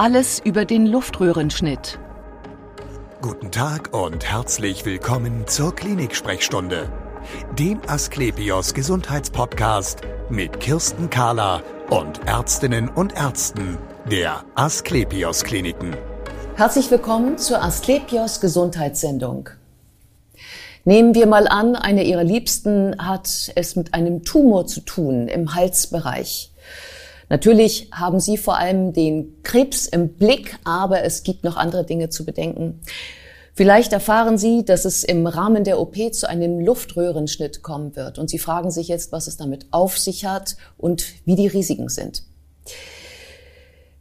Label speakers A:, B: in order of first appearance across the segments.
A: Alles über den Luftröhrenschnitt.
B: Guten Tag und herzlich willkommen zur Klinik-Sprechstunde, dem Asklepios Gesundheitspodcast mit Kirsten Kahler und Ärztinnen und Ärzten der Asklepios Kliniken.
C: Herzlich willkommen zur Asklepios Gesundheitssendung. Nehmen wir mal an, eine Ihrer Liebsten hat es mit einem Tumor zu tun im Halsbereich. Natürlich haben Sie vor allem den Krebs im Blick, aber es gibt noch andere Dinge zu bedenken. Vielleicht erfahren Sie, dass es im Rahmen der OP zu einem Luftröhrenschnitt kommen wird und Sie fragen sich jetzt, was es damit auf sich hat und wie die Risiken sind.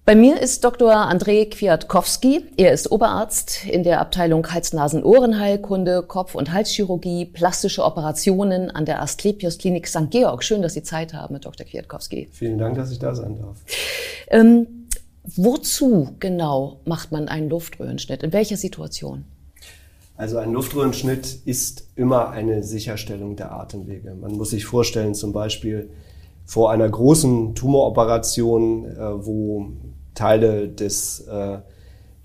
C: Bei mir ist Dr. André Kwiatkowski. Er ist Oberarzt in der Abteilung Hals-Nasen-Ohrenheilkunde, Kopf- und Halschirurgie, plastische Operationen an der Asklepios Klinik St. Georg. Schön, dass Sie Zeit haben, Herr Dr. Kwiatkowski.
D: Vielen Dank, dass ich da sein darf.
C: Ähm, wozu genau macht man einen Luftröhrenschnitt? In welcher Situation?
D: Also ein Luftröhrenschnitt ist immer eine Sicherstellung der Atemwege. Man muss sich vorstellen, zum Beispiel vor einer großen Tumoroperation, äh, wo Teile des, äh,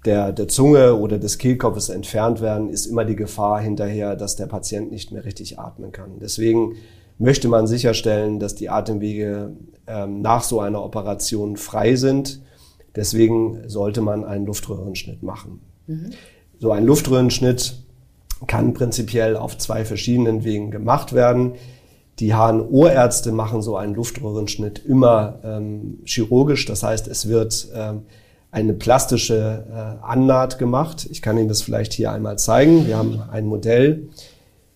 D: der, der Zunge oder des Kehlkopfes entfernt werden, ist immer die Gefahr hinterher, dass der Patient nicht mehr richtig atmen kann. Deswegen möchte man sicherstellen, dass die Atemwege ähm, nach so einer Operation frei sind. Deswegen sollte man einen Luftröhrenschnitt machen. Mhm. So ein Luftröhrenschnitt kann prinzipiell auf zwei verschiedenen Wegen gemacht werden. Die HNO-Ärzte machen so einen Luftröhrenschnitt immer ähm, chirurgisch. Das heißt, es wird ähm, eine plastische äh, Annaht gemacht. Ich kann Ihnen das vielleicht hier einmal zeigen. Wir haben ein Modell.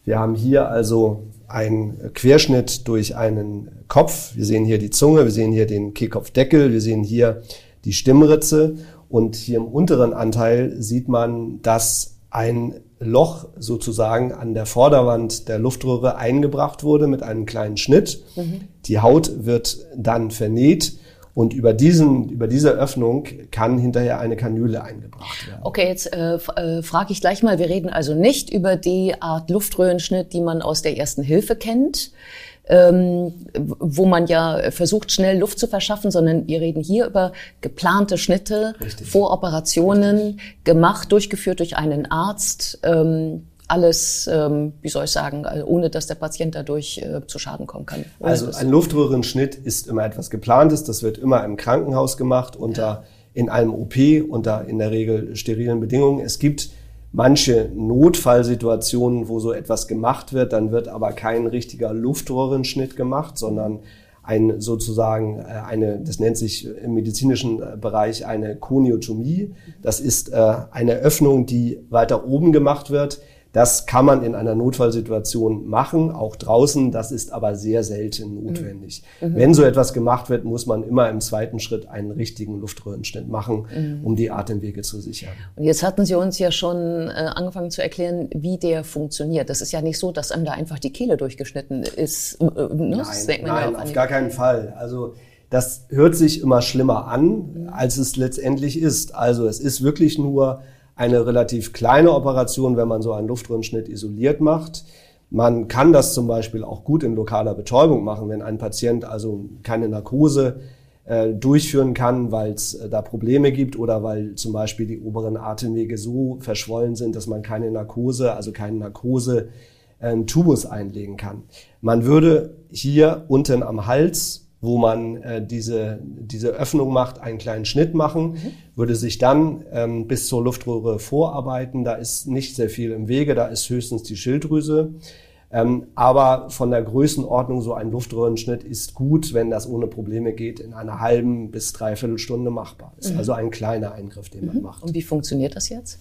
D: Wir haben hier also einen Querschnitt durch einen Kopf. Wir sehen hier die Zunge, wir sehen hier den Kehlkopfdeckel, wir sehen hier die Stimmritze und hier im unteren Anteil sieht man, dass ein Loch sozusagen an der Vorderwand der Luftröhre eingebracht wurde mit einem kleinen Schnitt. Mhm. Die Haut wird dann vernäht und über, diesen, über diese Öffnung kann hinterher eine Kanüle eingebracht werden.
C: Okay, jetzt äh, äh, frage ich gleich mal, wir reden also nicht über die Art Luftröhrenschnitt, die man aus der ersten Hilfe kennt, ähm, wo man ja versucht, schnell Luft zu verschaffen, sondern wir reden hier über geplante Schnitte, Richtig. Voroperationen, Richtig. gemacht, durchgeführt durch einen Arzt. Ähm, alles, ähm, wie soll ich sagen, also ohne dass der Patient dadurch äh, zu Schaden kommen kann.
D: Also ein Luftröhrenschnitt ist immer etwas Geplantes. Das wird immer im Krankenhaus gemacht unter ja. in einem OP unter in der Regel sterilen Bedingungen. Es gibt manche Notfallsituationen, wo so etwas gemacht wird, dann wird aber kein richtiger Luftröhrenschnitt gemacht, sondern ein sozusagen äh, eine, das nennt sich im medizinischen äh, Bereich eine Koniotomie. Das ist äh, eine Öffnung, die weiter oben gemacht wird, das kann man in einer Notfallsituation machen, auch draußen. Das ist aber sehr selten notwendig. Mhm. mhm. Wenn so etwas gemacht wird, muss man immer im zweiten Schritt einen richtigen Luftröhrenschnitt machen, mhm. um die Atemwege zu sichern.
C: Und jetzt hatten Sie uns ja schon äh, angefangen zu erklären, wie der funktioniert. Das ist ja nicht so, dass einem da einfach die Kehle durchgeschnitten ist.
D: Äh, ne? Nein, nein auf gar keinen Fall. Also das hört sich immer schlimmer an, mhm. als es letztendlich ist. Also es ist wirklich nur eine relativ kleine Operation, wenn man so einen Luftröhrenschnitt isoliert macht. Man kann das zum Beispiel auch gut in lokaler Betäubung machen, wenn ein Patient also keine Narkose äh, durchführen kann, weil es äh, da Probleme gibt oder weil zum Beispiel die oberen Atemwege so verschwollen sind, dass man keine Narkose, also keinen Narkose äh, einlegen kann. Man würde hier unten am Hals wo man äh, diese, diese Öffnung macht, einen kleinen Schnitt machen, mhm. würde sich dann ähm, bis zur Luftröhre vorarbeiten. Da ist nicht sehr viel im Wege, da ist höchstens die Schilddrüse. Ähm, aber von der Größenordnung so ein Luftröhrenschnitt ist gut, wenn das ohne Probleme geht, in einer halben bis dreiviertel Stunde machbar. Ist mhm. also ein kleiner Eingriff, den mhm. man macht.
C: Und wie funktioniert das jetzt?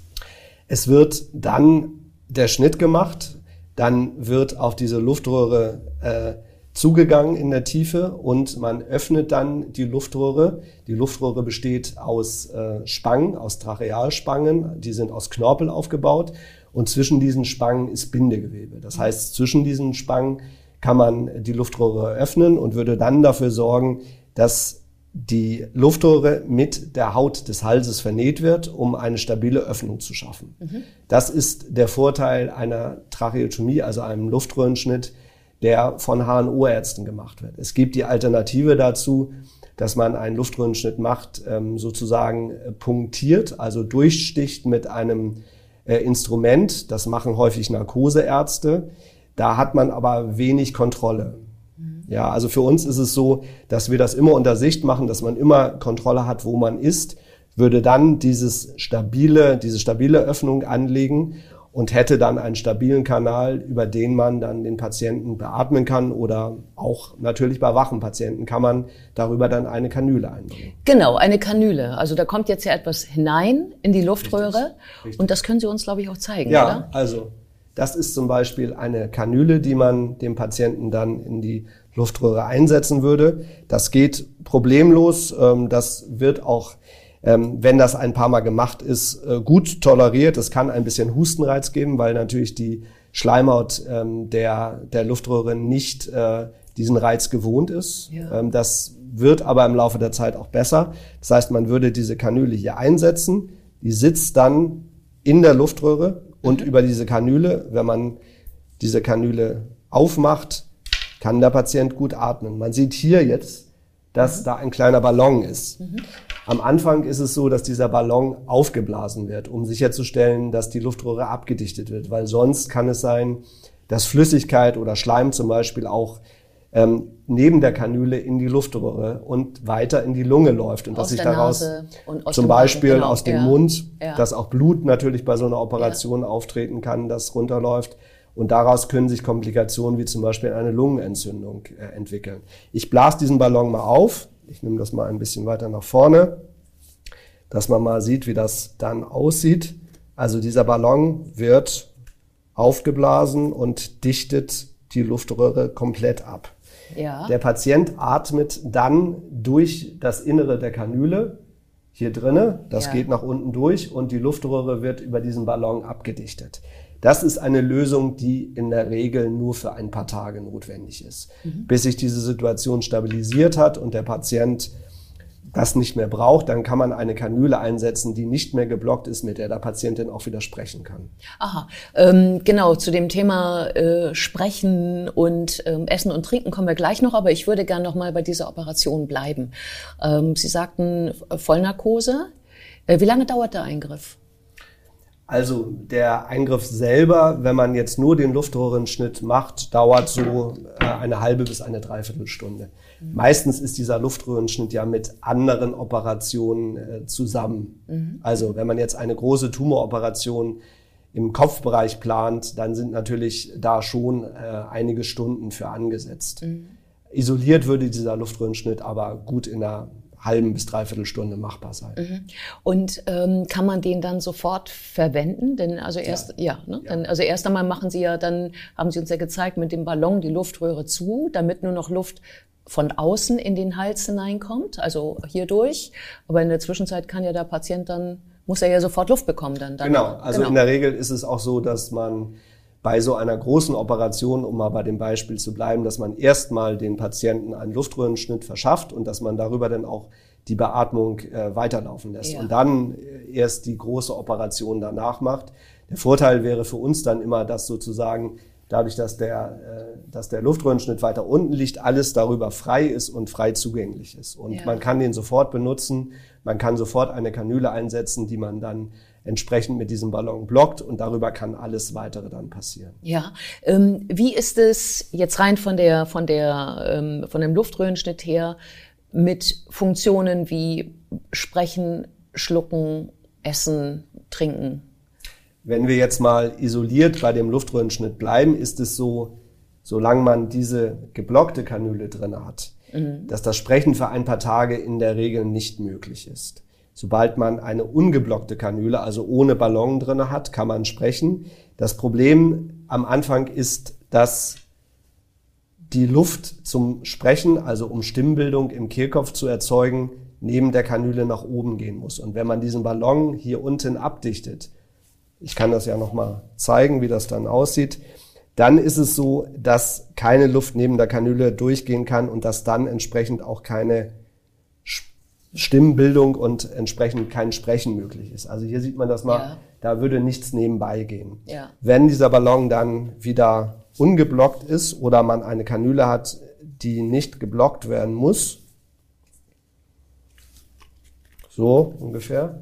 D: Es wird dann der Schnitt gemacht, dann wird auf diese Luftröhre äh, zugegangen in der Tiefe und man öffnet dann die Luftröhre. Die Luftröhre besteht aus äh, Spangen, aus Trachealspangen, die sind aus Knorpel aufgebaut und zwischen diesen Spangen ist Bindegewebe. Das heißt, zwischen diesen Spangen kann man die Luftröhre öffnen und würde dann dafür sorgen, dass die Luftröhre mit der Haut des Halses vernäht wird, um eine stabile Öffnung zu schaffen. Mhm. Das ist der Vorteil einer Tracheotomie, also einem Luftröhrenschnitt, der von HNO-Ärzten gemacht wird. Es gibt die Alternative dazu, dass man einen Luftröhrenschnitt macht, ähm, sozusagen äh, punktiert, also durchsticht mit einem äh, Instrument. Das machen häufig Narkoseärzte. Da hat man aber wenig Kontrolle. Ja, also für uns ist es so, dass wir das immer unter Sicht machen, dass man immer Kontrolle hat, wo man ist, würde dann dieses stabile, diese stabile Öffnung anlegen und hätte dann einen stabilen Kanal, über den man dann den Patienten beatmen kann oder auch natürlich bei wachen Patienten kann man darüber dann eine Kanüle einbringen.
C: Genau, eine Kanüle. Also da kommt jetzt ja etwas hinein in die Luftröhre Richtig. Richtig. und das können Sie uns, glaube ich, auch zeigen,
D: ja,
C: oder?
D: also das ist zum Beispiel eine Kanüle, die man dem Patienten dann in die Luftröhre einsetzen würde. Das geht problemlos. Ähm, das wird auch ähm, wenn das ein paar Mal gemacht ist, äh, gut toleriert. Es kann ein bisschen Hustenreiz geben, weil natürlich die Schleimhaut ähm, der, der Luftröhre nicht äh, diesen Reiz gewohnt ist. Ja. Ähm, das wird aber im Laufe der Zeit auch besser. Das heißt, man würde diese Kanüle hier einsetzen, die sitzt dann in der Luftröhre und mhm. über diese Kanüle, wenn man diese Kanüle aufmacht, kann der Patient gut atmen. Man sieht hier jetzt, dass mhm. da ein kleiner Ballon ist. Mhm. Am Anfang ist es so, dass dieser Ballon aufgeblasen wird, um sicherzustellen, dass die Luftröhre abgedichtet wird, weil sonst kann es sein, dass Flüssigkeit oder Schleim zum Beispiel auch ähm, neben der Kanüle in die Luftröhre und weiter in die Lunge läuft und aus dass sich daraus zum Beispiel genau, aus dem ja, Mund, ja. dass auch Blut natürlich bei so einer Operation ja. auftreten kann, das runterläuft. Und daraus können sich Komplikationen wie zum Beispiel eine Lungenentzündung äh, entwickeln. Ich blase diesen Ballon mal auf. Ich nehme das mal ein bisschen weiter nach vorne, dass man mal sieht, wie das dann aussieht. Also dieser Ballon wird aufgeblasen und dichtet die Luftröhre komplett ab. Ja. Der Patient atmet dann durch das Innere der Kanüle hier drinne. Das ja. geht nach unten durch und die Luftröhre wird über diesen Ballon abgedichtet. Das ist eine Lösung, die in der Regel nur für ein paar Tage notwendig ist, mhm. bis sich diese Situation stabilisiert hat und der Patient das nicht mehr braucht, dann kann man eine Kanüle einsetzen, die nicht mehr geblockt ist, mit der der Patient dann auch wieder sprechen kann.
C: Aha, ähm, genau, zu dem Thema äh, Sprechen und ähm, Essen und Trinken kommen wir gleich noch, aber ich würde gerne noch mal bei dieser Operation bleiben. Ähm, Sie sagten Vollnarkose. Äh, wie lange dauert der Eingriff?
D: Also der Eingriff selber, wenn man jetzt nur den Luftröhrenschnitt macht, dauert so äh, eine halbe bis eine Dreiviertelstunde. Mhm. Meistens ist dieser Luftröhrenschnitt ja mit anderen Operationen äh, zusammen. Mhm. Also wenn man jetzt eine große Tumoroperation im Kopfbereich plant, dann sind natürlich da schon äh, einige Stunden für angesetzt. Mhm. Isoliert würde dieser Luftröhrenschnitt aber gut in der halben bis dreiviertel Stunde machbar sein. Mhm.
C: Und ähm, kann man den dann sofort verwenden? Denn also erst ja, ja, ne? ja. Dann, also erst einmal machen Sie ja dann haben Sie uns ja gezeigt mit dem Ballon die Luftröhre zu, damit nur noch Luft von außen in den Hals hineinkommt, also hier durch. Aber in der Zwischenzeit kann ja der Patient dann muss er ja sofort Luft bekommen dann. dann
D: genau, also genau. in der Regel ist es auch so, dass man bei so einer großen Operation, um mal bei dem Beispiel zu bleiben, dass man erstmal den Patienten einen Luftröhrenschnitt verschafft und dass man darüber dann auch die Beatmung äh, weiterlaufen lässt ja. und dann äh, erst die große Operation danach macht. Der Vorteil wäre für uns dann immer, dass sozusagen dadurch, dass der, äh, dass der Luftröhrenschnitt weiter unten liegt, alles darüber frei ist und frei zugänglich ist. Und ja. man kann den sofort benutzen, man kann sofort eine Kanüle einsetzen, die man dann entsprechend mit diesem Ballon blockt und darüber kann alles weitere dann passieren.
C: Ja, ähm, wie ist es jetzt rein von der von der ähm, von dem Luftröhrenschnitt her mit Funktionen wie Sprechen, Schlucken, Essen, Trinken?
D: Wenn wir jetzt mal isoliert bei dem Luftröhrenschnitt bleiben, ist es so, solange man diese geblockte Kanüle drin hat, mhm. dass das Sprechen für ein paar Tage in der Regel nicht möglich ist. Sobald man eine ungeblockte Kanüle, also ohne Ballon drin hat, kann man sprechen. Das Problem am Anfang ist, dass die Luft zum Sprechen, also um Stimmbildung im Kehlkopf zu erzeugen, neben der Kanüle nach oben gehen muss. Und wenn man diesen Ballon hier unten abdichtet, ich kann das ja nochmal zeigen, wie das dann aussieht, dann ist es so, dass keine Luft neben der Kanüle durchgehen kann und dass dann entsprechend auch keine Stimmbildung und entsprechend kein Sprechen möglich ist. Also hier sieht man das mal, ja. da würde nichts nebenbei gehen. Ja. Wenn dieser Ballon dann wieder ungeblockt ist oder man eine Kanüle hat, die nicht geblockt werden muss, so ungefähr,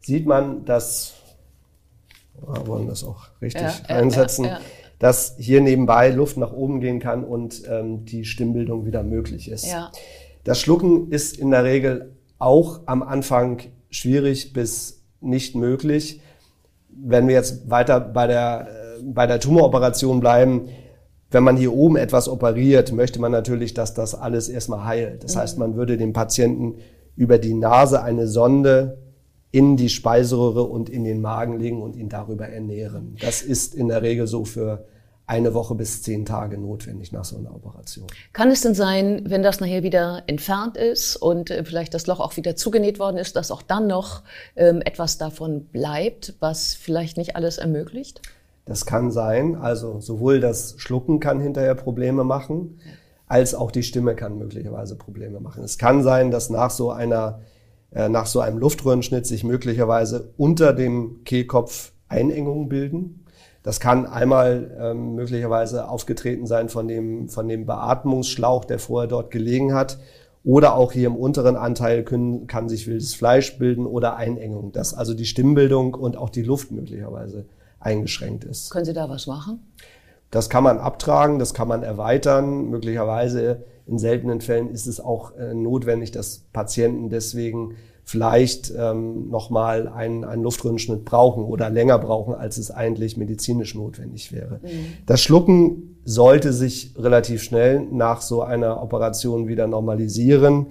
D: sieht man, dass, wir wollen das auch richtig
C: Ja,
D: einsetzen, dass hier nebenbei Luft nach oben gehen kann und ähm, die Stimmbildung wieder möglich ist. Das Schlucken ist in der Regel auch am Anfang schwierig bis nicht möglich. Wenn wir jetzt weiter bei der, äh, bei der Tumoroperation bleiben, wenn man hier oben etwas operiert, möchte man natürlich, dass das alles erstmal heilt. Das heißt, man würde dem Patienten über die Nase eine Sonde in die Speiseröhre und in den Magen legen und ihn darüber ernähren. Das ist in der Regel so für eine Woche bis zehn Tage notwendig nach so einer Operation.
C: Kann es denn sein, wenn das nachher wieder entfernt ist und äh, vielleicht das Loch auch wieder zugenäht worden ist, dass auch dann noch ähm, etwas davon bleibt, was vielleicht nicht alles ermöglicht?
D: Das kann sein. Also sowohl das Schlucken kann hinterher Probleme machen, als auch die Stimme kann möglicherweise Probleme machen. Es kann sein, dass nach so einer, äh, nach so einem Luftröhrenschnitt sich möglicherweise unter dem Kehlkopf Einengungen bilden. Das kann einmal ähm, möglicherweise aufgetreten sein von dem, von dem Beatmungsschlauch, der vorher dort gelegen hat. Oder auch hier im unteren Anteil können, kann sich wildes Fleisch bilden oder Einengung, dass also die Stimmbildung und auch die Luft möglicherweise eingeschränkt ist.
C: Können Sie da was machen?
D: Das kann man abtragen, das kann man erweitern. Möglicherweise in seltenen Fällen ist es auch äh, notwendig, dass Patienten deswegen vielleicht ähm, nochmal einen, einen Luftröhrenschnitt brauchen oder länger brauchen, als es eigentlich medizinisch notwendig wäre. Das Schlucken sollte sich relativ schnell nach so einer Operation wieder normalisieren.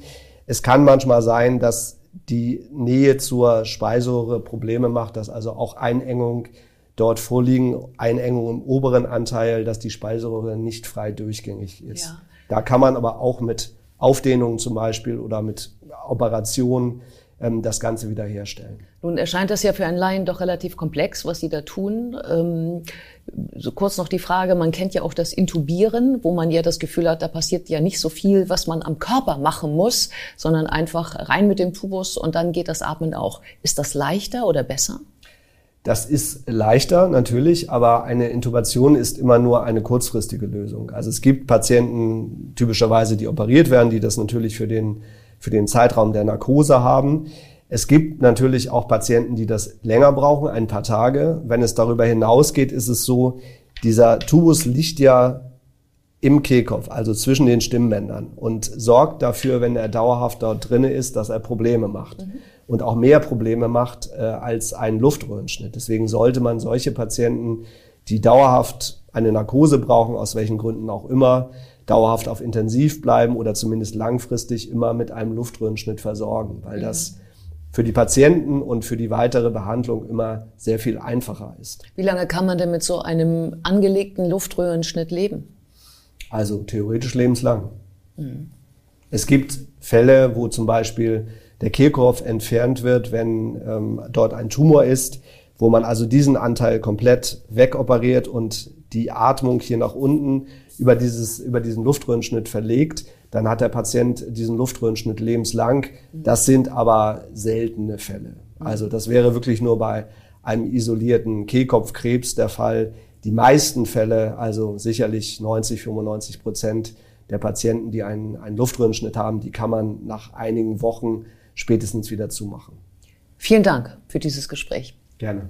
D: Es kann manchmal sein, dass die Nähe zur Speiseröhre Probleme macht, dass also auch Einengung dort vorliegen, Einengung im oberen Anteil, dass die Speiseröhre nicht frei durchgängig ist.
C: Ja.
D: Da kann man aber auch mit Aufdehnungen zum Beispiel oder mit Operationen das Ganze wiederherstellen.
C: Nun erscheint das ja für einen Laien doch relativ komplex, was Sie da tun. Ähm, so kurz noch die Frage, man kennt ja auch das Intubieren, wo man ja das Gefühl hat, da passiert ja nicht so viel, was man am Körper machen muss, sondern einfach rein mit dem Tubus und dann geht das Atmen auch. Ist das leichter oder besser?
D: Das ist leichter natürlich, aber eine Intubation ist immer nur eine kurzfristige Lösung. Also es gibt Patienten typischerweise, die operiert werden, die das natürlich für den, für den Zeitraum der Narkose haben. Es gibt natürlich auch Patienten, die das länger brauchen, ein paar Tage. Wenn es darüber hinausgeht, ist es so, dieser Tubus liegt ja im Kehlkopf, also zwischen den Stimmbändern und sorgt dafür, wenn er dauerhaft dort drinne ist, dass er Probleme macht und auch mehr Probleme macht äh, als ein Luftröhrenschnitt. Deswegen sollte man solche Patienten, die dauerhaft eine Narkose brauchen, aus welchen Gründen auch immer, dauerhaft auf Intensiv bleiben oder zumindest langfristig immer mit einem Luftröhrenschnitt versorgen, weil das für die Patienten und für die weitere Behandlung immer sehr viel einfacher ist.
C: Wie lange kann man denn mit so einem angelegten Luftröhrenschnitt leben?
D: Also theoretisch lebenslang. Es gibt Fälle, wo zum Beispiel der Kehlkopf entfernt wird, wenn ähm, dort ein Tumor ist, wo man also diesen Anteil komplett wegoperiert und die Atmung hier nach unten über, dieses, über diesen Luftröhrenschnitt verlegt. Dann hat der Patient diesen Luftröhrenschnitt lebenslang. Das sind aber seltene Fälle. Also das wäre wirklich nur bei einem isolierten Kehlkopfkrebs der Fall. Die meisten Fälle, also sicherlich 90, 95 Prozent der Patienten, die einen, einen Luftröhrenschnitt haben, die kann man nach einigen Wochen spätestens wieder zumachen.
C: Vielen Dank für dieses Gespräch.
D: Gerne.